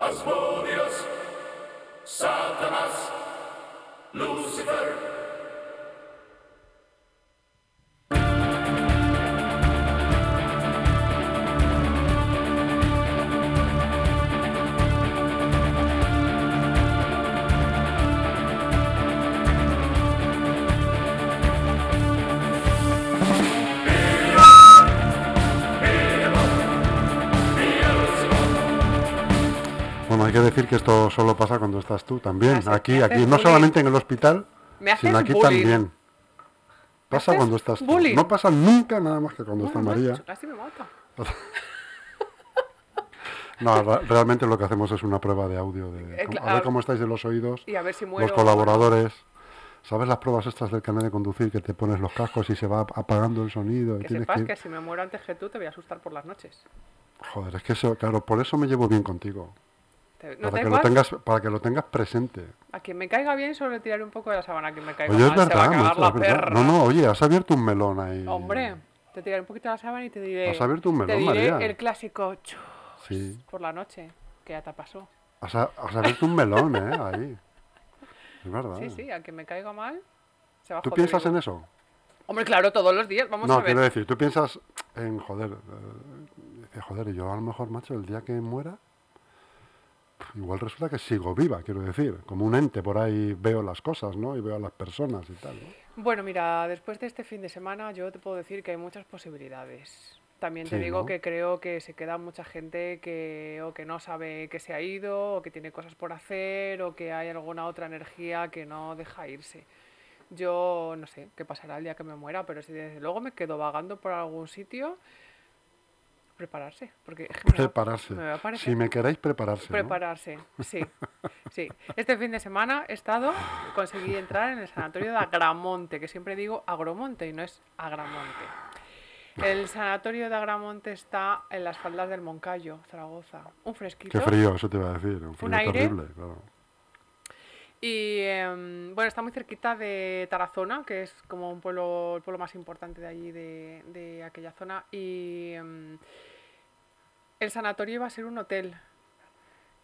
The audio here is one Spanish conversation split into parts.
Asmodeus, Satanas, Lucifer. Hay que decir que esto solo pasa cuando estás tú también. Aquí, aquí, no bullying. solamente en el hospital, sino aquí bullying. también. Pasa cuando estás tú. bullying. No pasa nunca nada más que cuando está María. casi me. No, realmente lo que hacemos es una prueba de audio de Eh, a ver cómo estáis de los oídos, Y a ver si muero. los colaboradores. ¿Sabes las pruebas estas del canal de conducir que te pones los cascos y se va apagando el sonido? y Que tienes sepas que que si me muero antes que tú te voy a asustar por las noches. Joder, es que eso, claro, por eso me llevo bien contigo. Te- ¿No Para te que, lo tengas, para que lo tengas presente. A quien me caiga bien solo le tiraré un poco de la sábana. A quien me caiga Oye, es mal se va a verdad, cagar macho, la verdad. perra. No, no, oye, has abierto un melón ahí. Hombre, te tiraré un poquito de la sábana y te diré... Has abierto un te melón, diré María. el clásico chus Sí. por la noche, que ya te pasó. Has, has abierto un melón, ¿eh? Ahí. Es verdad. Sí, sí, a quien me caiga mal se va a ¿Tú piensas en eso? Hombre, claro, todos los días, vamos no, a ver. quiero decir, tú piensas en, joder, eh, joder, y yo a lo mejor, macho, el día que muera, igual resulta que sigo viva, quiero decir, como un ente, por ahí veo las cosas, ¿no? Y veo a las personas y tal, ¿no? Bueno, mira, después de este fin de semana yo te puedo decir que hay muchas posibilidades. También te Sí, digo ¿no? que creo que se queda mucha gente que o que no sabe que se ha ido, o que tiene cosas por hacer, o que hay alguna otra energía que no deja irse. Yo no sé qué pasará el día que me muera, pero si desde luego me quedo vagando por algún sitio, prepararse, porque me va- Prepararse. me va Si me queréis, prepararse. ¿no? Prepararse, sí, sí. Este fin de semana he estado, conseguí entrar en el sanatorio de Agramonte, que siempre digo Agromonte y no es Agramonte. El sanatorio de Agramonte está en las faldas del Moncayo, Zaragoza. Un fresquito. Qué frío, eso te iba a decir, un frío aire. terrible, claro. Y em, bueno, está muy cerquita de Tarazona, que es como un pueblo, el pueblo más importante de allí, de, de aquella zona. Y em, el sanatorio iba a ser un hotel.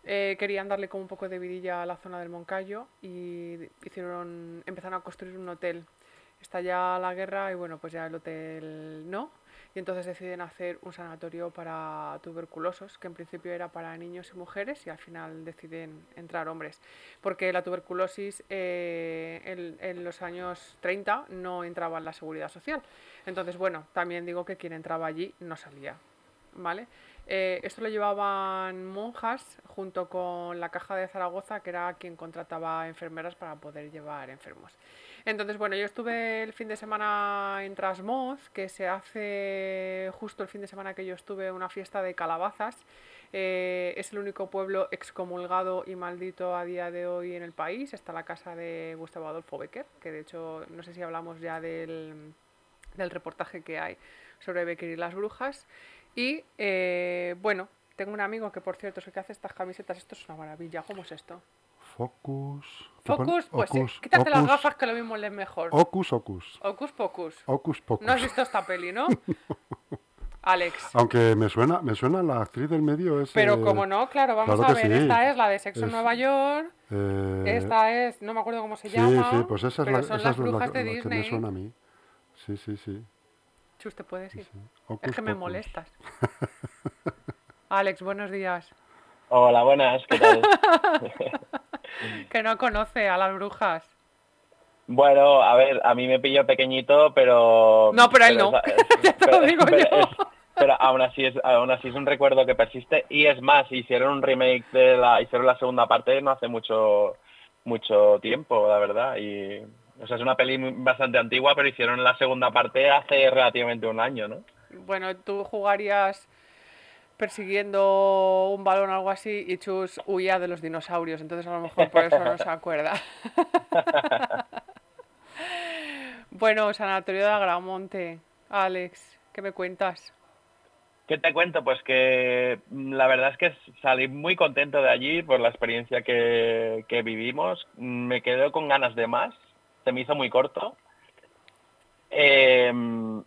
Eh, querían darle como un poco de vidilla a la zona del Moncayo y empezaron a construir un hotel. Está ya la guerra y bueno, pues ya el hotel no. Y entonces deciden hacer un sanatorio para tuberculosos, que en principio era para niños y mujeres, y al final deciden entrar hombres. Porque la tuberculosis eh, en, en los años 30 no entraba en la seguridad social. Entonces, bueno, también digo que quien entraba allí no salía. ¿Vale? Eh, esto lo llevaban monjas junto con la Caja de Zaragoza, que era quien contrataba enfermeras para poder llevar enfermos. Entonces, bueno, yo estuve el fin de semana en Trasmoz, que se hace justo el fin de semana que yo estuve una fiesta de calabazas. Eh, es el único pueblo excomulgado y maldito a día de hoy en el país. Está la casa de Gustavo Adolfo Becker, que de hecho no sé si hablamos ya del, del reportaje que hay sobre Becker y las brujas. Y eh, bueno, tengo un amigo que por cierto es el que hace estas camisetas. Esto es una maravilla. ¿Cómo es esto? Focus. Focus, pues sí, Ocus, quítate las gafas que lo mismo lees mejor. Ocus, ocus. Ocus Pocus. Ocus pocus. No has visto esta peli, ¿no? Alex. Aunque me suena, me suena la actriz del medio es. Pero eh, como no, claro, vamos claro a que ver. sí. Esta es la de Sexo en Nueva York. eh, Esta es, no me acuerdo cómo se sí, llama. sí, pues esa es pero la, son esa las la- brujas la de que Disney. me suena a mí. Sí, sí, sí. Chus, te puedes ir. sí. Es que me molestas. Alex, buenos días. Hola, buenas, ¿qué tal? Que no conoce a las brujas. bueno, a ver, a mí me pilló pequeñito, pero... No, pero él no. es- Ya te lo digo pero yo. es- pero aún así, es, aún así es un recuerdo que persiste y es más, hicieron un remake de la... hicieron la segunda parte no hace mucho mucho tiempo, la verdad, y... O sea, es una peli bastante antigua, pero hicieron la segunda parte hace relativamente un año, ¿no? Bueno, tú jugarías persiguiendo un balón o algo así y Chus huía de los dinosaurios, entonces a lo mejor por eso no se acuerda. bueno, Sanatorio de Agramonte. Alex, ¿qué me cuentas? ¿Qué te cuento? Pues que mm, la verdad es que salí muy contento de allí por la experiencia que, que vivimos. Mm, Me quedé con ganas de más. Se me hizo muy corto. Eh,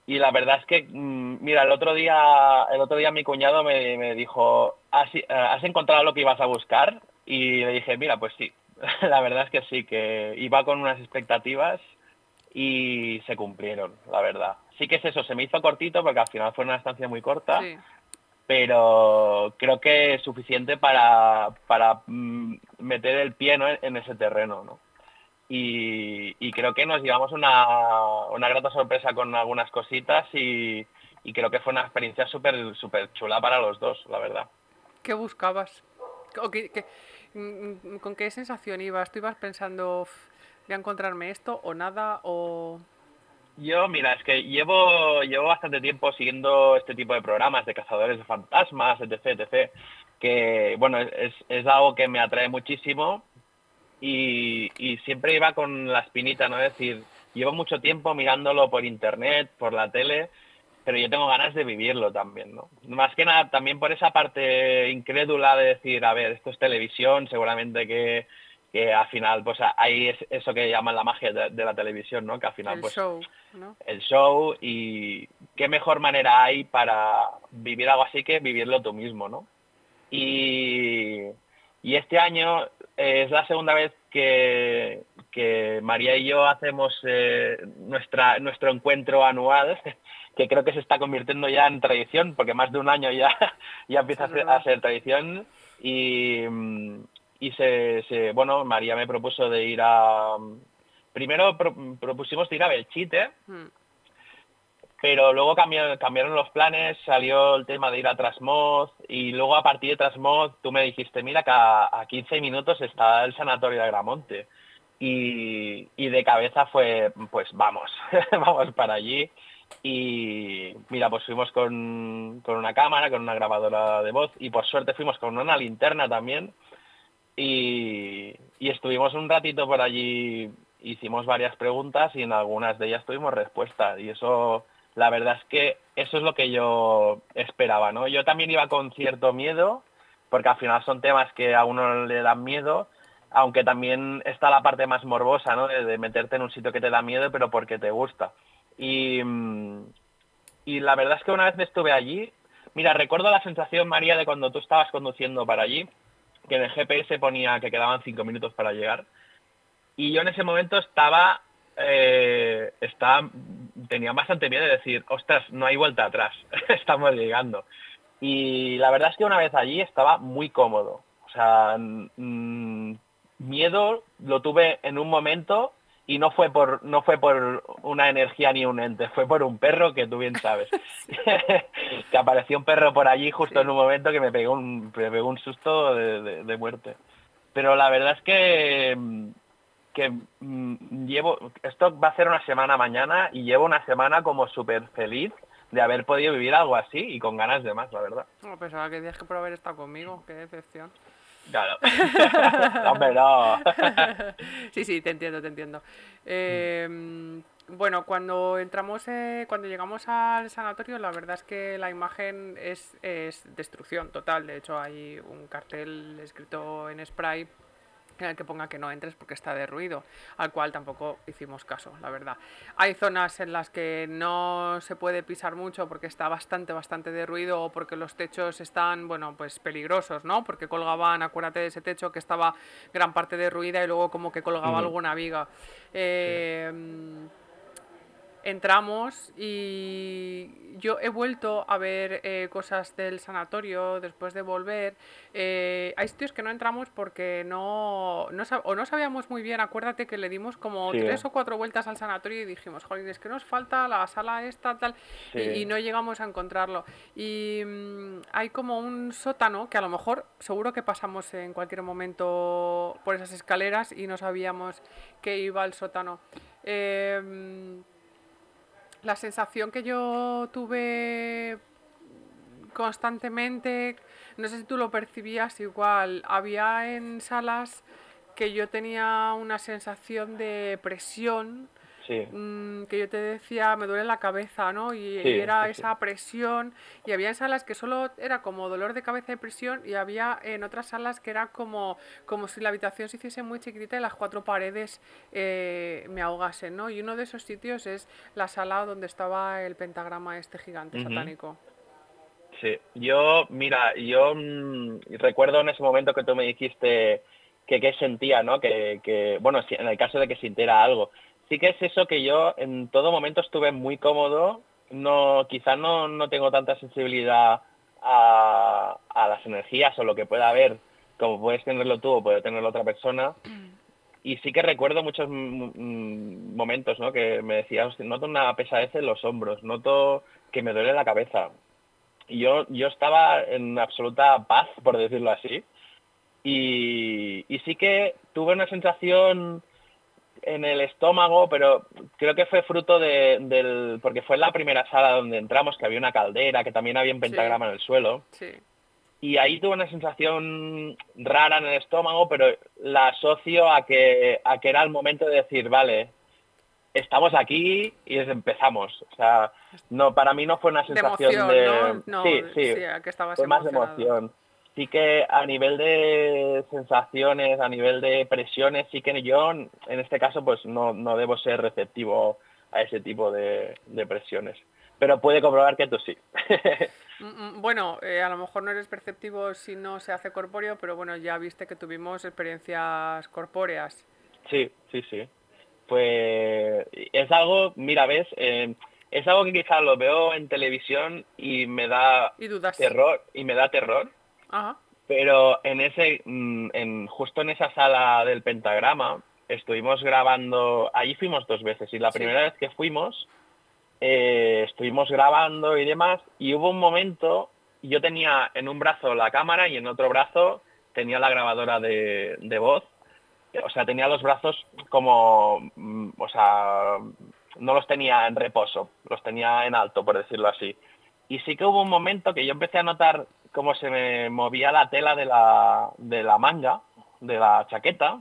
y la verdad es que, mm, mira, el otro día, el otro día mi cuñado me, me dijo, ¿Has, eh, ¿has encontrado lo que ibas a buscar? Y le dije, mira, pues sí, la verdad es que sí, que iba con unas expectativas y se cumplieron, la verdad. Sí que es eso, se me hizo cortito porque al final fue una estancia muy corta, Sí. pero creo que es suficiente para, para mm, meter el pie ¿no? en ese terreno, ¿no? Y, y creo que nos llevamos una, una grata sorpresa con algunas cositas y, y creo que fue una experiencia súper súper chula para los dos, la verdad. ¿Qué buscabas? ¿O qué- qué- mm, ¿Con qué sensación ibas? ¿Tú ibas pensando, "Uf, voy a encontrarme esto o nada? O... Yo, mira, es que llevo, llevo bastante tiempo siguiendo este tipo de programas de cazadores de fantasmas, etc, etc, que, bueno, es, es algo que me atrae muchísimo y, y siempre iba con la espinita, ¿no? Es decir, llevo mucho tiempo mirándolo por internet, por la tele, pero yo tengo ganas de vivirlo también, ¿no? Más que nada también por esa parte incrédula de decir, a ver, esto es televisión, seguramente que, que al final, pues hay es- eso que llaman la magia de, de la televisión, ¿no? Que al final, el pues show, ¿no? el show y qué mejor manera hay para vivir algo así que vivirlo tú mismo, ¿no? Y, y este año eh, es la segunda vez que, que María y yo hacemos eh, nuestra, nuestro encuentro anual, que creo que se está convirtiendo ya en tradición, porque más de un año ya, ya empieza a ser, verdad. a ser tradición. Y, mm, y se, se- bueno, María me propuso de ir a... Primero pro- propusimos de ir a Belchite, Mm, pero luego cambiaron, los planes, salió el tema de ir a Trasmoz y luego a partir de Trasmoz tú me dijiste, mira que a, a 15 minutos está el sanatorio de Agramonte. Y, y de cabeza fue, pues vamos, vamos para allí. Y mira, pues fuimos con, con una cámara, con una grabadora de voz y por suerte fuimos con una linterna también. Y, y estuvimos un ratito por allí, hicimos varias preguntas y en algunas de ellas tuvimos respuesta. Y eso, la verdad es que eso es lo que yo esperaba, ¿no? Yo también iba con cierto miedo, porque al final son temas que a uno le dan miedo, aunque también está la parte más morbosa, ¿no? De, meterte en un sitio que te da miedo, pero porque te gusta. Y, mm, y la verdad es que una vez estuve allí, mira, recuerdo la sensación, María, de cuando tú estabas conduciendo para allí, que en el GPS ponía que quedaban cinco minutos para llegar. Y yo en ese momento estaba, eh, estaba tenía bastante miedo de decir, ostras, no hay vuelta atrás, estamos llegando. Y la verdad es que una vez allí estaba muy cómodo. O sea, mm, miedo lo tuve en un momento y no fue por no fue por una energía ni un ente, fue por un perro que tú bien sabes. que apareció un perro por allí justo en un momento que me pegó un, me pegó un susto de, de- de muerte. Pero la verdad es que, mm, que mm, llevo, esto va a ser una semana mañana y llevo una semana como súper feliz de haber podido vivir algo así y con ganas de más, la verdad. No, pensaba que decías que por haber estado conmigo, qué decepción. Claro. Hombre, no. sí, sí, te entiendo, te entiendo. Eh, bueno, cuando entramos, eh, cuando llegamos al sanatorio, la verdad es que la imagen es, es destrucción total. De hecho, hay un cartel escrito en spray en el que ponga que no entres porque está derruido, al cual tampoco hicimos caso, la verdad. Hay zonas en las que no se puede pisar mucho porque está bastante, bastante derruido o porque los techos están, bueno, pues peligrosos, ¿no? Porque colgaban, acuérdate de ese techo que estaba gran parte derruida y luego como que colgaba alguna viga. Eh, entramos y yo he vuelto a ver eh, cosas del sanatorio después de volver. Eh, hay sitios que no entramos porque no, no o no sabíamos muy bien. Acuérdate que le dimos como Sí. tres o cuatro vueltas al sanatorio y dijimos, joder, es que nos falta la sala esta, tal, y- no llegamos a encontrarlo. Y mm, hay como un sótano que a lo mejor seguro que pasamos en cualquier momento por esas escaleras y no sabíamos que iba al sótano. Em, la sensación que yo tuve constantemente, no sé si tú lo percibías igual, había en salas que yo tenía una sensación de presión Sí. mm, que yo te decía, me duele la cabeza, ¿no? Y, Sí, y era sí, esa presión, y había salas que solo era como dolor de cabeza y presión, y había en otras salas que era como, como si la habitación se hiciese muy chiquitita y las cuatro paredes eh, me ahogasen, ¿no? Y uno de esos sitios es la sala donde estaba el pentagrama este gigante satánico. Sí, yo, mira, yo mm, recuerdo en ese momento que tú me dijiste que qué sentía, ¿no? Que, que, bueno, si- en el caso de que sintiera algo. Sí que es eso que yo en todo momento estuve muy cómodo, no, quizá no, no tengo tanta sensibilidad a, a las energías o lo que pueda haber, como puedes tenerlo tú o puede tenerlo otra persona. Y sí que recuerdo muchos mm, mm, momentos, ¿no? Que me decías, "Hostia, noto una pesadez en los hombros, noto que me duele la cabeza. Y yo, yo estaba en absoluta paz, por decirlo así. Y, y sí que tuve una sensación en el estómago, pero creo que fue fruto de, del... porque fue en la primera sala donde entramos, que había una caldera, que también había un pentagrama en el suelo. Sí. Y ahí tuve una sensación rara en el estómago, pero la asocio a que, a que era el momento de decir, vale, estamos aquí y empezamos. O sea, no, para mí no fue una De sensación emoción, de... ¿no? No, sí, sí, que estabas fue más emoción. Sí que a nivel de sensaciones, a nivel de presiones, sí que yo, en este caso, pues no, no debo ser receptivo a ese tipo de, de presiones. Pero puede comprobar que tú sí. Mm, mm, Bueno, eh, a lo mejor no eres perceptivo si no se hace corpóreo, pero bueno, ya viste que tuvimos experiencias corpóreas. Sí, sí, sí. Pues es algo, mira, ves, Eh, es algo que quizás lo veo en televisión y me da Y dudas. terror, y me da terror, Ajá. pero en ese, mm, en, justo en esa sala del pentagrama, estuvimos grabando, allí fuimos dos veces, y la Sí. primera vez que fuimos, eh, estuvimos grabando y demás, y hubo un momento, yo tenía en un brazo la cámara y en otro brazo tenía la grabadora de, de voz, o sea, tenía los brazos como, mm, o sea, no los tenía en reposo, los tenía en alto, por decirlo así. Y sí que hubo un momento que yo empecé a notar cómo se me movía la tela de la, de la manga, de la chaqueta,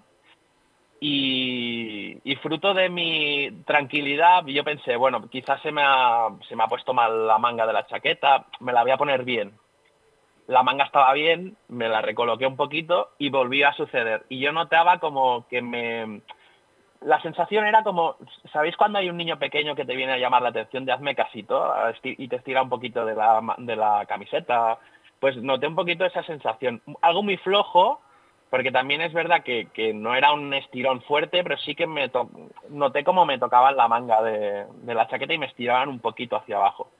y, fruto de mi tranquilidad, yo pensé, bueno, quizás se me, ha, se me ha puesto mal la manga de la chaqueta, me la voy a poner bien. La manga estaba bien, me la recoloqué un poquito y volvió a suceder. Y yo notaba como que me... La sensación era como, ¿sabéis cuando hay un niño pequeño que te viene a llamar la atención de hazme casito y te estira un poquito de la, camiseta? Pues noté un poquito esa sensación. Algo muy flojo, porque también es verdad que, no era un estirón fuerte, pero sí que me noté como me tocaban la manga de, de la chaqueta y me estiraban un poquito hacia abajo.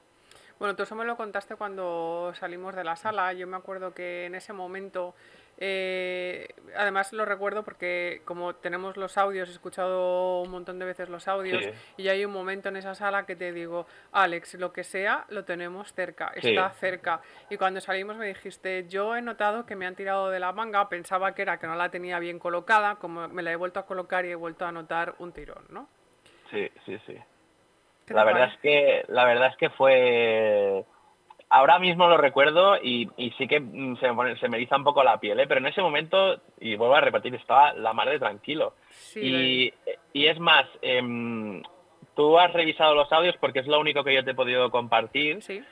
Bueno, tú eso me lo contaste cuando salimos de la sala. Yo me acuerdo que en ese momento, eh, además lo recuerdo porque como tenemos los audios, he escuchado un montón de veces los audios, Sí. y hay un momento en esa sala que te digo, Alex, lo que sea, lo tenemos cerca, Sí. está cerca. Y cuando salimos me dijiste, yo he notado que me han tirado de la manga, pensaba que era que no la tenía bien colocada, como me la he vuelto a colocar y he vuelto a notar un tirón, ¿no? Sí, sí, sí. ¿Qué La verdad parece? es que la verdad es que fue ahora mismo lo recuerdo y, y sí que mm, se me, se me eriza un poco la piel, ¿eh? pero en ese momento, y vuelvo a repetir, estaba la madre tranquilo. Sí, y, y es más, em, tú has revisado los audios porque es lo único que yo te he podido compartir sí,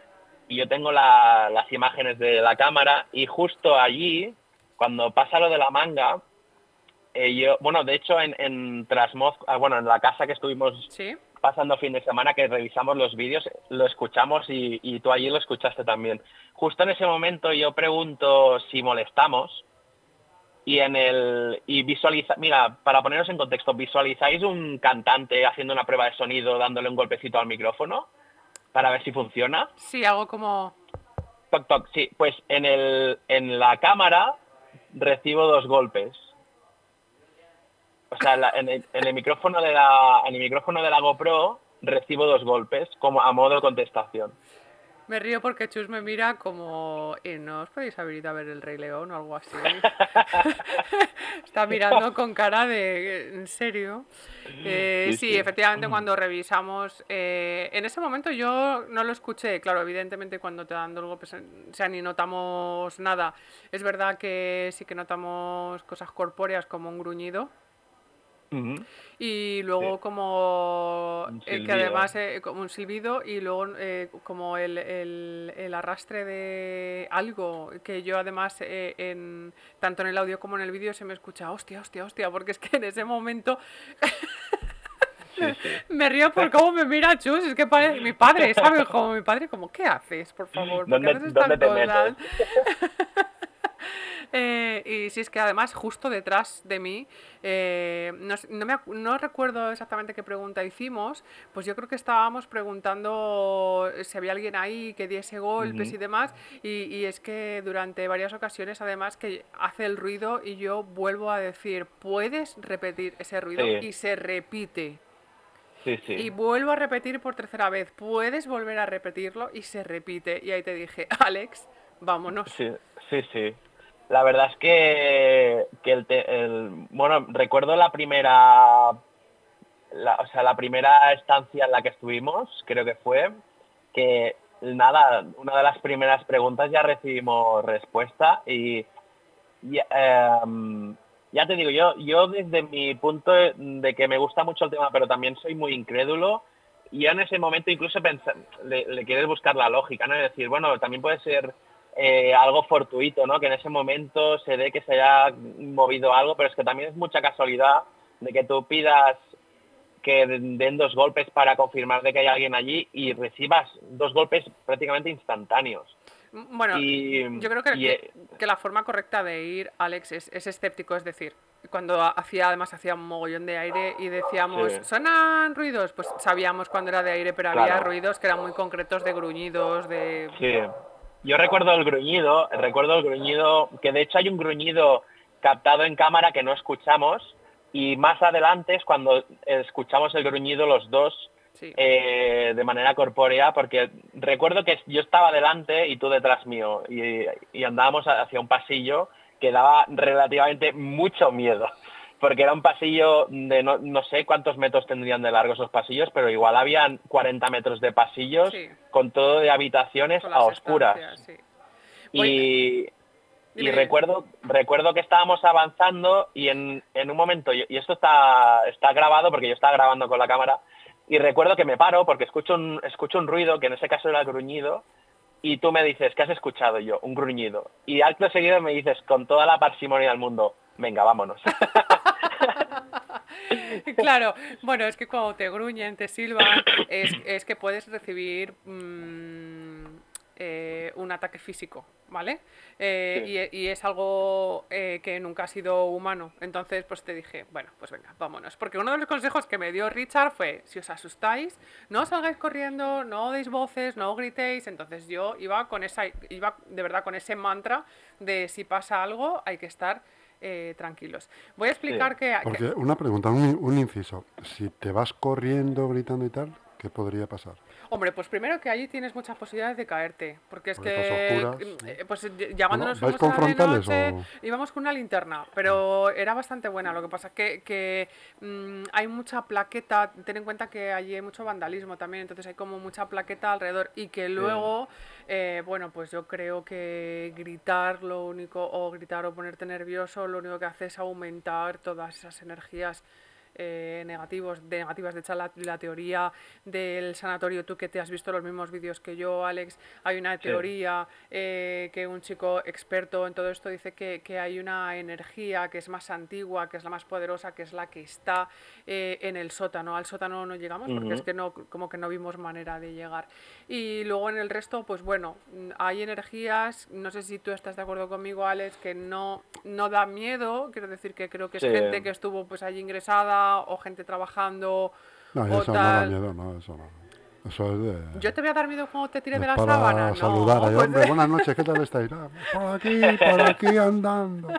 y yo tengo la- las imágenes de la cámara y justo allí, cuando pasa lo de la manga, eh, yo, bueno, de hecho en, en Trasmoz, ah, bueno, en la casa que estuvimos sí. Pasando fin de semana que revisamos los vídeos, lo escuchamos y, y tú allí lo escuchaste también. Justo en ese momento yo pregunto si molestamos y en el y visualiza, mira, para poneros en contexto, visualizáis un cantante haciendo una prueba de sonido dándole un golpecito al micrófono para ver si funciona. Sí, algo como... Toc toc, sí, pues en el en la cámara recibo dos golpes. O sea, en, la- en el, en el micrófono de la en el micrófono de la GoPro recibo dos golpes como a modo de contestación. Me río porque Chus me mira como, "Eh, ¿no os podéis ido a ver el Rey León o algo así? Está mirando con cara de, ¿en serio? Eh, Sí, sí, sí. efectivamente cuando revisamos, eh, en ese momento yo no lo escuché, claro, evidentemente cuando te dan dos golpes, o sea, ni notamos nada. Es verdad que sí que notamos cosas corpóreas como un gruñido, Y luego Sí. como eh, que además eh, como un silbido y luego eh, como el, el- el arrastre de algo que yo además eh, en tanto en el audio como en el vídeo se me escucha hostia, hostia, hostia, porque es que en ese momento Sí, sí. me río por cómo me mira Chus, es que parece mi padre, ¿sabes? Como mi padre, como ¿qué haces, por favor? ¿Por ¿Dónde- dónde te cosas? Eh, y sí, es que además justo detrás de mí, eh, no, no me no recuerdo exactamente qué pregunta hicimos, pues yo creo que estábamos preguntando si había alguien ahí que diese golpes y demás, y, y es que durante varias ocasiones además que hace el ruido y yo vuelvo a decir, ¿puedes repetir ese ruido? Sí. Y se repite. Sí, sí. Y vuelvo a repetir por tercera vez, ¿puedes volver a repetirlo? Y se repite. Y ahí te dije, Alex, vámonos. Sí, sí, sí. La verdad es que, el, te- el- bueno, recuerdo la primera, la- o sea, la primera estancia en la que estuvimos, creo que fue, que nada, una de las primeras preguntas ya recibimos respuesta y, em, ya te digo, yo, yo desde mi punto de, que me gusta mucho el tema, pero también soy muy incrédulo, y en ese momento incluso pensa- le, le quieres buscar la lógica, ¿no? Es decir, bueno, también puede ser eh, algo fortuito, ¿no? Que en ese momento se ve que se haya movido algo, pero es que también es mucha casualidad de que tú pidas que den dos golpes para confirmar de que hay alguien allí y recibas dos golpes prácticamente instantáneos. Bueno, Y- yo creo que, y, que- eh, que la forma correcta de ir, Alex, es, es escéptico, es decir, cuando hacía, además hacía un mogollón de aire y decíamos, Sí. ¿sonan ruidos? Pues sabíamos cuando era de aire, pero había ruidos que eran muy concretos de gruñidos, de... Sí. Yo recuerdo el gruñido, recuerdo el gruñido, que de hecho hay un gruñido captado en cámara que no escuchamos y más adelante es cuando escuchamos el gruñido los dos Sí. eh, de manera corpórea, porque recuerdo que yo estaba delante y tú detrás mío y, y andábamos hacia un pasillo que daba relativamente mucho miedo, porque era un pasillo de no, no sé cuántos metros tendrían de largo esos pasillos, pero igual habían 40 metros de pasillos Sí. con todo de habitaciones a oscuras. sí. Y, y recuerdo, recuerdo que estábamos avanzando y en, en un momento, y esto está, está grabado porque yo estaba grabando con la cámara, y recuerdo que me paro porque escucho un, escucho un ruido, que en ese caso era gruñido, y tú me dices, ¿qué has escuchado? Yo, un gruñido. Y acto seguido me dices, con toda la parsimonia del mundo, venga, vámonos. Claro, bueno, es que cuando te gruñen, te silban, es, es que puedes recibir mm, eh, un ataque físico, ¿vale? Eh, Sí. y, y es algo eh, que nunca ha sido humano. Entonces, pues te dije, bueno, pues venga, vámonos. Porque uno de los consejos que me dio Richard fue, si os asustáis, no salgáis corriendo, no deis voces, no gritéis. Entonces yo iba con esa, iba de verdad con ese mantra de si pasa algo, hay que estar eh, tranquilos. Voy a explicar que, que- Porque una pregunta, un, un inciso. Si te vas corriendo, gritando y tal, ¿qué podría pasar? Hombre, pues primero que allí tienes muchas posibilidades de caerte, porque es Porque que, oscuras. eh, pues ll- llamándonos ¿vais fuimos con a de frontales noche, o- íbamos con una linterna, pero era bastante buena. Lo que pasa que, que mm, hay mucha plaqueta, ten en cuenta que allí hay mucho vandalismo también, entonces hay como mucha plaqueta alrededor y que luego, eh, bueno, pues yo creo que gritar lo único, o gritar o ponerte nervioso, lo único que hace es aumentar todas esas energías eh, negativos, de negativas. De la, la teoría del sanatorio, tú que te has visto los mismos vídeos que yo, Alex, hay una teoría eh, que un chico experto en todo esto dice que, que hay una energía que es más antigua, que es la más poderosa, que es la que está eh, en el sótano. Al sótano no llegamos porque es que no, como que no vimos manera de llegar. Y luego en el resto, pues bueno, hay energías, no sé si tú estás de acuerdo conmigo, Alex, que no, no da miedo, quiero decir que creo que es Sí. gente que estuvo pues allí ingresada o gente trabajando No, o eso no da tal. miedo, no, eso no. Eso es de... Yo te voy a dar miedo cuando te tire es de la para sábana. saludar. no, pues- hombre, buenas noches, ¿qué tal estáis? Ah, por aquí, por aquí andando.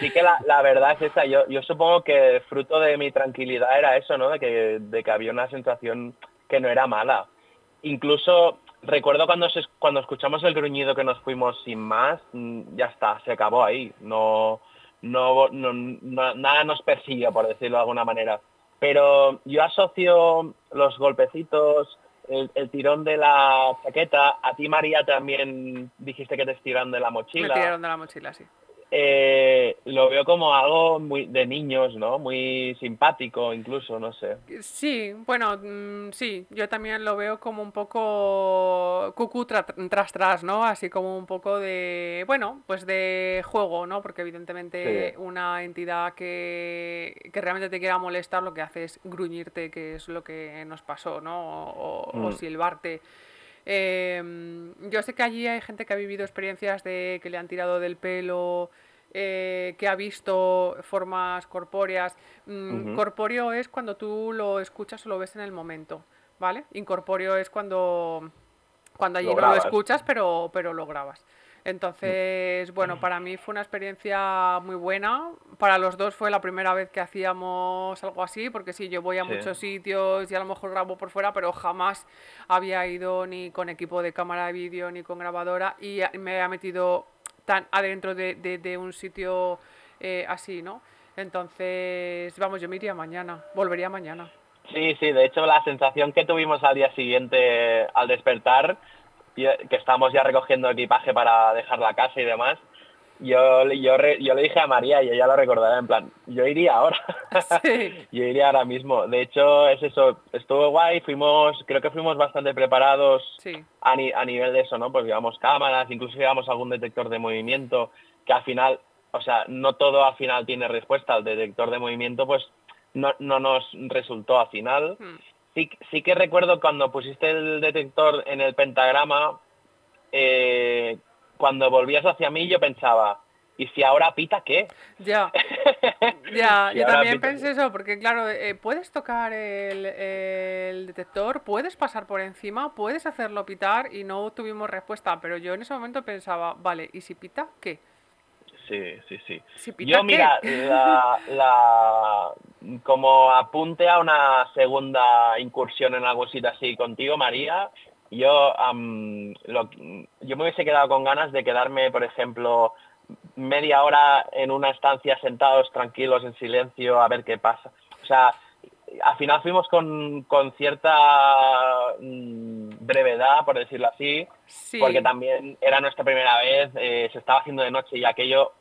Sí que la, la verdad es esa. Yo, yo supongo que fruto de mi tranquilidad era eso, ¿no? De que, de que había una sensación que no era mala. Incluso recuerdo cuando, se- cuando escuchamos el gruñido que nos fuimos sin más, mm, ya está, se acabó ahí. No, no, nada nos persiguió, por decirlo de alguna manera. Pero yo asocio los golpecitos, el, tirón de la chaqueta, a ti María también dijiste que te estiraron de la Me mochila tiraron de la mochila, sí. Eh, lo veo como algo muy de niños, ¿no? Muy simpático incluso, no sé. Sí, bueno, mm, sí, yo también lo veo como un poco cucú tra- tras tras, ¿no? Así como un poco de, bueno, pues de juego, ¿no? Porque evidentemente Sí. una entidad que, que realmente te quiera molestar lo que hace es gruñirte, que es lo que nos pasó, ¿no? O, o Mm. silbarte. Em, yo sé que allí hay gente que ha vivido experiencias de que le han tirado del pelo, eh, que ha visto formas corpóreas. Mm. Corpóreo es cuando tú lo escuchas o lo ves en el momento, ¿vale? Incorpóreo es cuando, cuando allí Lo no lo escuchas, pero, pero lo grabas. Mm. Entonces, bueno, para mí fue una experiencia muy buena. Para los dos fue la primera vez que hacíamos algo así, porque sí, yo voy a Sí. muchos sitios y a lo mejor grabo por fuera, pero jamás había ido ni con equipo de cámara de vídeo ni con grabadora y me ha metido tan adentro de, de- de un sitio eh, así, ¿no? Entonces, vamos, yo me iría mañana, volvería mañana. Sí, sí, de hecho la sensación que tuvimos al día siguiente al despertar, que estábamos ya recogiendo equipaje para dejar la casa y demás, yo, le- yo, le dije a María y ella lo recordará en plan, yo iría ahora, Sí. yo iría ahora mismo. De hecho, es eso, estuvo guay, fuimos, creo que fuimos bastante preparados Sí, a, ni- a nivel de eso, ¿no? Pues llevamos cámaras, incluso llevamos algún detector de movimiento, que al final, o sea, no todo al final tiene respuesta. El detector de movimiento, pues, no, no nos resultó al final. Mm. Sí, sí que recuerdo cuando pusiste el detector en el pentagrama, eh, cuando volvías hacia mí yo pensaba, ¿y si ahora pita qué? ya. Ya, yo también pita- pensé eso, porque claro, eh, puedes tocar el, el detector, puedes pasar por encima, puedes hacerlo pitar y no tuvimos respuesta, pero yo en ese momento pensaba, vale, ¿y si pita qué? Sí, sí, sí. Yo, mira, la, la- como apunte a una segunda incursión en algo así contigo, María, yo, lo- yo me hubiese quedado con ganas de quedarme, por ejemplo, media hora en una estancia sentados, tranquilos, en silencio, a ver qué pasa. O sea, al final fuimos con, con cierta mm, brevedad, por decirlo así, Sí. porque también era nuestra primera vez, eh, se estaba haciendo de noche y aquello,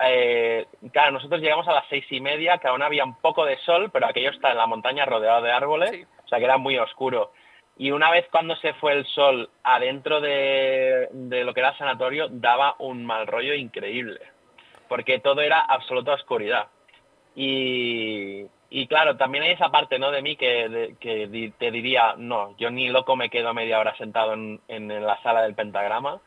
eh, claro, nosotros llegamos a las seis y media, que aún había un poco de sol, pero aquello está en la montaña rodeado de árboles, Sí. o sea que era muy oscuro. Y una vez cuando se fue el sol adentro de, de lo que era el sanatorio, daba un mal rollo increíble, porque todo era absoluta oscuridad. Y, y claro, también hay esa parte ¿no? de mí que, de- que te diría, no, yo ni loco me quedo media hora sentado en, en la sala del pentagrama,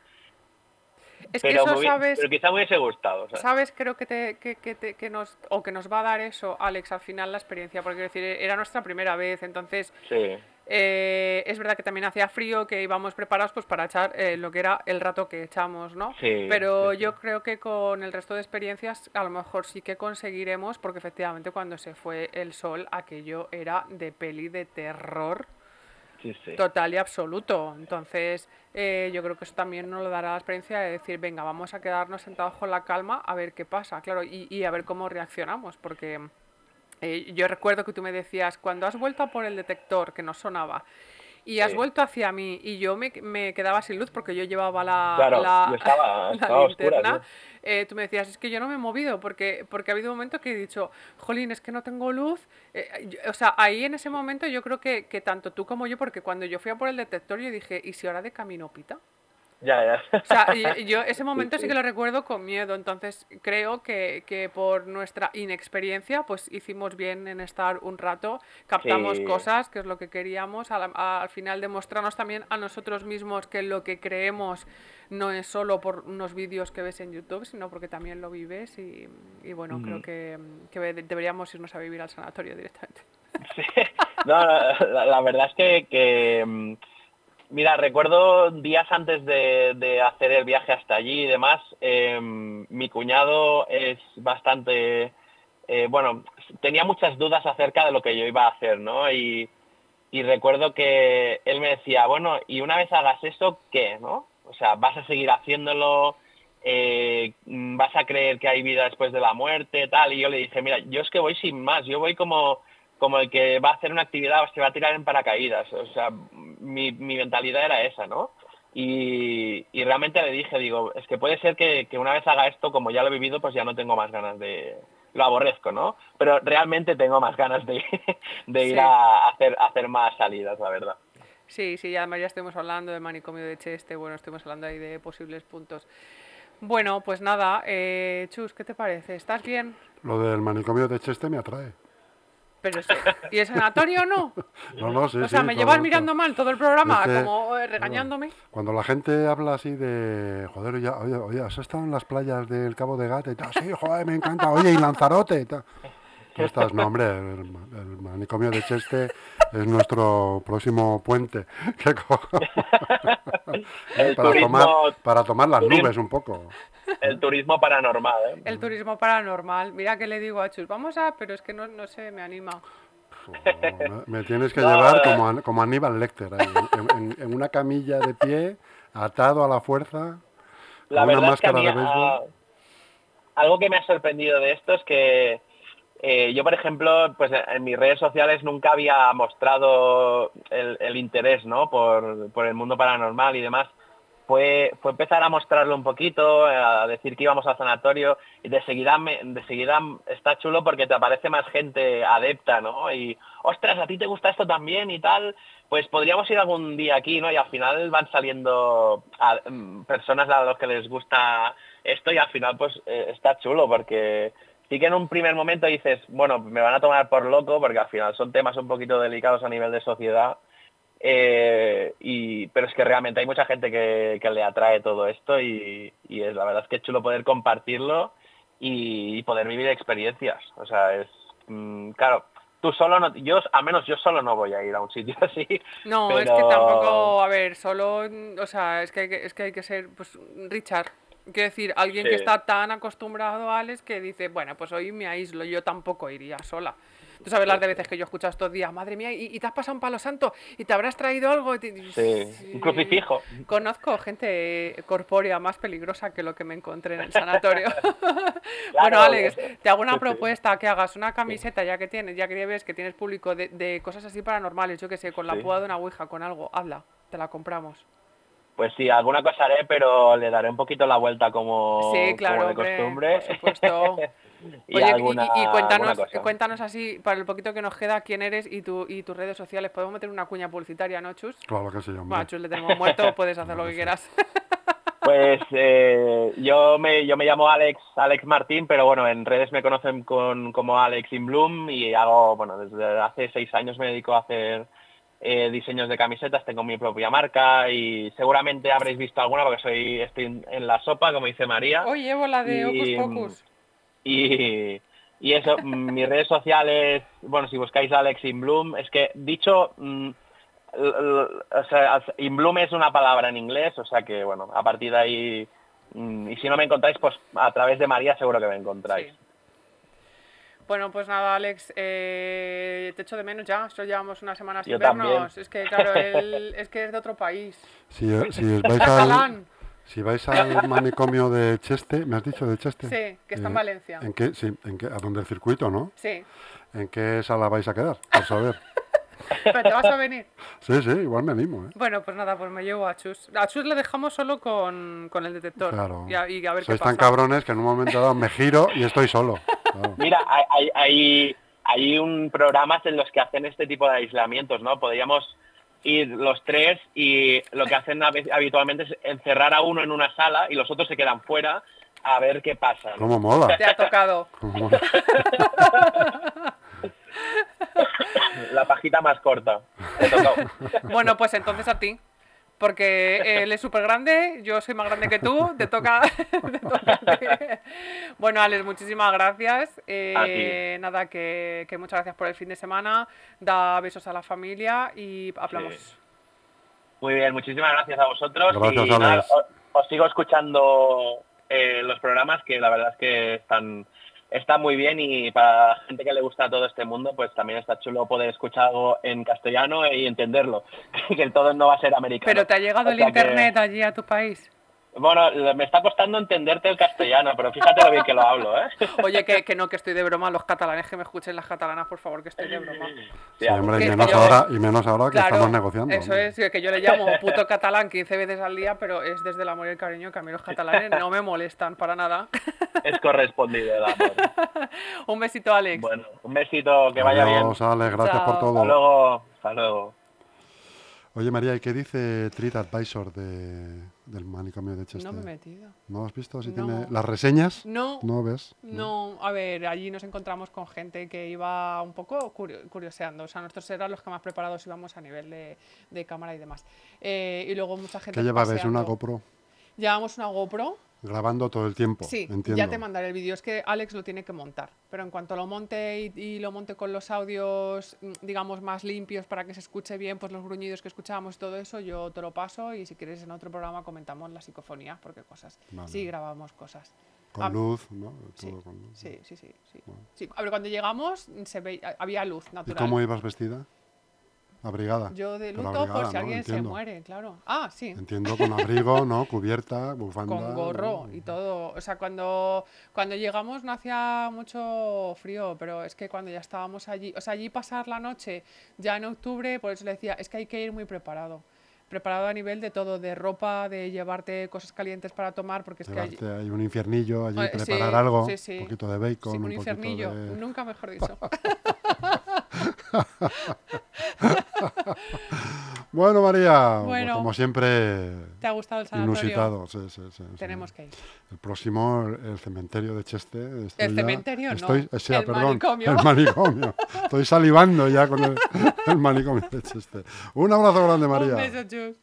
Es que pero, eso me hubi- sabes, pero quizá me hubiese gustado. ¿sabes? sabes, creo que te, que, que te- que nos, o que nos va a dar eso, Alex, al final la experiencia, porque decir, era nuestra primera vez, entonces Sí, Eh, es verdad que también hacía frío, que íbamos preparados pues para echar eh, lo que era el rato que echamos, ¿no? Sí, Pero sí, sí. yo creo que con el resto de experiencias a lo mejor sí que conseguiremos, porque efectivamente cuando se fue el sol aquello era de peli de terror sí, sí. total y absoluto. Entonces eh, yo creo que eso también nos lo dará la experiencia de decir, venga, vamos a quedarnos sentados con la calma a ver qué pasa, claro, y, y a ver cómo reaccionamos, porque... Eh, yo recuerdo que tú me decías, cuando has vuelto a por el detector, que no sonaba, y has Sí. vuelto hacia mí, y yo me, me quedaba sin luz porque yo llevaba la, Claro, la, yo estaba- la linterna, ¿no? eh, tú me decías, es que yo no me he movido, porque, porque ha habido un momento que he dicho, jolín, es que no tengo luz. Eh, yo- o sea, ahí en ese momento yo creo que, que tanto tú como yo, porque cuando yo fui a por el detector, yo dije, ¿y si ahora de camino pita? Ya, ya. O sea, yo ese momento sí, sí. que lo recuerdo con miedo, entonces creo que, que por nuestra inexperiencia pues hicimos bien en estar un rato, captamos Sí. cosas, que es lo que queríamos, al, al final demostrarnos también a nosotros mismos que lo que creemos no es solo por unos vídeos que ves en YouTube, sino porque también lo vives y, y bueno, creo que, que de- deberíamos irnos a vivir al sanatorio directamente. Sí. No, la, la verdad es que, que, mm, mira, recuerdo días antes de, hacer el viaje hasta allí y demás, em, mi cuñado es bastante, eh, bueno, tenía muchas dudas acerca de lo que yo iba a hacer, ¿no? Y, y recuerdo que él me decía, bueno, y una vez hagas eso, ¿qué? ¿No? O sea, ¿vas a seguir haciéndolo? Eh, ¿Vas a creer que hay vida después de la muerte? Tal. Y yo le dije, mira, yo es que voy sin más, yo voy como, como el que va a hacer una actividad o se va a tirar en paracaídas. O sea, mi, mi mentalidad era esa, ¿no? Y, y realmente le dije, digo, es que puede ser que, que una vez haga esto, como ya lo he vivido, pues ya no tengo más ganas de... Lo aborrezco, ¿no? Pero realmente tengo más ganas de, de ir Sí. a hacer, a hacer más salidas, la verdad. Sí, sí, además ya estuvimos hablando de manicomio de Cheste, bueno, estuvimos hablando ahí de posibles puntos. Bueno, pues nada, eh, Chus, ¿qué te parece? ¿Estás bien? Lo del manicomio de Cheste me atrae. Pero es- ¿Y el sanatorio no? No, no, sí, o sea, sí, me llevas mirando mal todo el programa, como eh, regañándome. Cuando la gente habla así de, joder, oye, oye, oye, ¿has estado en las playas del Cabo de Gata y tal? Sí, joder, me encanta. Oye, y Lanzarote y tal. Tú estás, no, hombre, el, el manicomio de Cheste es nuestro próximo puente. que co- El para, turismo- tomar, para tomar las turismo- nubes un poco. El turismo paranormal, ¿eh? El turismo paranormal. Mira que le digo a Chus, vamos a, pero es que no, no sé, me anima. Me, me tienes que No, llevar como, como Aníbal Lecter, ahí, en, en- en una camilla de pie, atado a la fuerza, La con una verdad es que a máscara mí, de béisbol. algo que me ha sorprendido de esto es que eh, yo, por ejemplo, pues en mis redes sociales nunca había mostrado el, interés, ¿no? Por, por el mundo paranormal y demás. Fue, fue empezar a mostrarlo un poquito, a decir que íbamos al sanatorio y de seguida, de seguida está chulo porque te aparece más gente adepta, ¿no? Y, ostras, a ti te gusta esto también y tal, pues podríamos ir algún día aquí, ¿no? Y al final van saliendo mm, personas a los que les gusta esto y al final pues eh, está chulo porque sí que en un primer momento dices, bueno, me van a tomar por loco porque al final son temas un poquito delicados a nivel de sociedad. eh, y, pero es que realmente hay mucha gente que, que le atrae todo esto y, y es la verdad es que es chulo poder compartirlo y, y poder vivir experiencias. O sea, es mm, claro, tú solo no, yo al menos yo solo no voy a ir a un sitio así. No, es que tampoco, a ver, solo, o sea, es que, es que, hay que ser, pues, Richard. Quiero decir, alguien que está tan acostumbrado a Alex que dice, bueno, pues hoy me aíslo, yo tampoco iría sola. Tú sabes las de veces que yo he escuchado estos días, madre mía, y, y te has pasado un palo santo, y te habrás traído algo. Sí, un crucifijo. Conozco gente corpórea más peligrosa que lo que me encontré en el sanatorio. bueno, Alex, te hago una sí, propuesta, que hagas una camiseta, ya que tienes, ya que ves que tienes público de, de cosas así paranormales, yo que sé, con la púa de una ouija, con algo, hazla, te la compramos. Pues sí, alguna cosa haré, pero le daré un poquito la vuelta como, sí, claro, como de hombre, costumbre. por supuesto. y, Oye, alguna, y, y alguna cuéntanos, cosa. cuéntanos así, para el poquito que nos queda, quién eres y, tu, y tus redes sociales. Podemos meter una cuña publicitaria, ¿no, Chus? Claro que sí, hombre. Bueno, Chus le tenemos muerto, puedes hacer lo que Sí. quieras. Pues eh, yo me yo me llamo Alex Alex Martín, pero bueno, en redes me conocen con, como Alex in Bloom y hago, bueno, desde hace seis años me dedico a hacer eh, diseños de camisetas, tengo mi propia marca y seguramente habréis visto alguna porque soy estoy en- la sopa, como dice María. Hoy llevo la de Y, Pocus. Y, y eso, mm, mis redes sociales, bueno, si buscáis Alex in Bloom, es que dicho, mm, o sea, in Bloom es una palabra en inglés, o sea que, bueno, a partir de ahí, mm, y si no me encontráis, pues a través de María seguro que me encontráis. Sí. Bueno, pues nada, Alex, eh, te echo de menos ya. Solo llevamos una semana sin Yo también. vernos. Es que, claro, él es que es de otro país. Si, si os vais al, Catalán. si vais al manicomio de Cheste, ¿me has dicho de Cheste? Sí, que está en Eh, Valencia. ¿En qué? Sí, en qué, a donde el circuito, ¿no? Sí. ¿En qué sala vais a quedar? Por saber. Pero te vas a venir. Sí, sí, igual me animo, ¿eh? Bueno, pues nada, pues me llevo a Chus. A Chus le dejamos solo con, con el detector. Claro. Y a, y a ver Sois qué tan cabrones que en un momento dado me giro y estoy solo. Mira, hay, hay, hay, un programas en los que hacen este tipo de aislamientos, ¿no? Podríamos ir los tres y lo que hacen hab- habitualmente es encerrar a uno en una sala y los otros se quedan fuera a ver qué pasa. ¿no? ¿Cómo mola? Te ha tocado. La pajita más corta. Te. Bueno, pues entonces a ti. Porque él es súper grande, yo soy más grande que tú, te toca. te bueno, Alex, muchísimas gracias. Eh, nada, que, que muchas gracias por el fin de semana. Da besos a la familia y hablamos. Sí. Muy bien, muchísimas gracias a vosotros. Gracias, y nada, os sigo escuchando eh, los programas que la verdad es que están, están muy bien y para la gente que le gusta todo este mundo, pues también está chulo poder escuchar algo en castellano y entenderlo, que todo no va a ser americano. Pero te ha llegado O el que- internet allí a tu país. Bueno, me está costando entenderte el castellano, pero fíjate lo bien que lo hablo, ¿eh? Oye, que, que no, que estoy de broma. Los catalanes que me escuchen las catalanas, por favor, que estoy de broma. Sí, hombre, y menos, ahora, y menos ahora que Claro, estamos negociando. Eso hombre. es, que yo le llamo puto catalán 15 veces al día, pero es desde el amor y el cariño que a mí los catalanes no me molestan para nada. Es correspondido el amor. Un besito, Alex. Bueno, un besito, que vaya bien. Adiós, Alex, gracias Chao. por Hasta todo. luego. Hasta luego. Oye, María, ¿y qué dice Treat Advisor de, del manicomio de Chester? no me he metido. ¿No has visto si No. tiene las reseñas? No, ¿No ves? No, a ver, allí nos encontramos con gente que iba un poco curio- curioseando. O sea, nosotros eran los que más preparados íbamos a nivel de, de cámara y demás. Eh, y luego mucha gente. ¿Qué llevabais? ¿Una. GoPro? Llevamos una GoPro. Grabando todo el tiempo. Sí, entiendo. ya te mandaré el vídeo. Es que Alex lo tiene que montar. Pero en cuanto lo monte y, y lo monte con los audios, mm, digamos, más limpios para que se escuche bien, pues los gruñidos que escuchábamos y todo eso, yo te lo paso. Y si quieres, en otro programa comentamos la psicofonía, porque cosas. Vale. Sí, grabamos cosas. Con Ah, luz, ¿no? Sí, Todo con luz. sí, sí, sí, sí. Bueno. Sí, A ver, cuando llegamos se ve, había luz ¿Y natural. cómo ibas vestida? Abrigada. Yo de luto por si ¿no? alguien se Entiendo. muere, claro. Ah, sí. Entiendo con abrigo, ¿no? Cubierta, bufanda. Con gorro y todo. O sea, cuando, cuando llegamos no hacía mucho frío, pero es que cuando ya estábamos allí, o sea, allí pasar la noche ya en octubre, por eso le decía, es que hay que ir muy preparado. Preparado a nivel de todo, de ropa, de llevarte cosas calientes para tomar, porque es que allí... Llevarte ahí un infiernillo, allí Eh, preparar sí, algo, sí, sí. un poquito de bacon, Sí, un un, poquito infiernillo, de... nunca mejor dicho. Bueno, María, Bueno. como siempre, ¿Te ha gustado el sanatorio? inusitado. sí, sí, sí, sí. Tenemos que ir. El próximo, el cementerio de Cheste. estoy El ya- cementerio no, estoy, o sea, el perdón, manicomio. El manicomio. Estoy salivando ya con el, el manicomio de Cheste. Un abrazo grande, María. Un beso, Chus.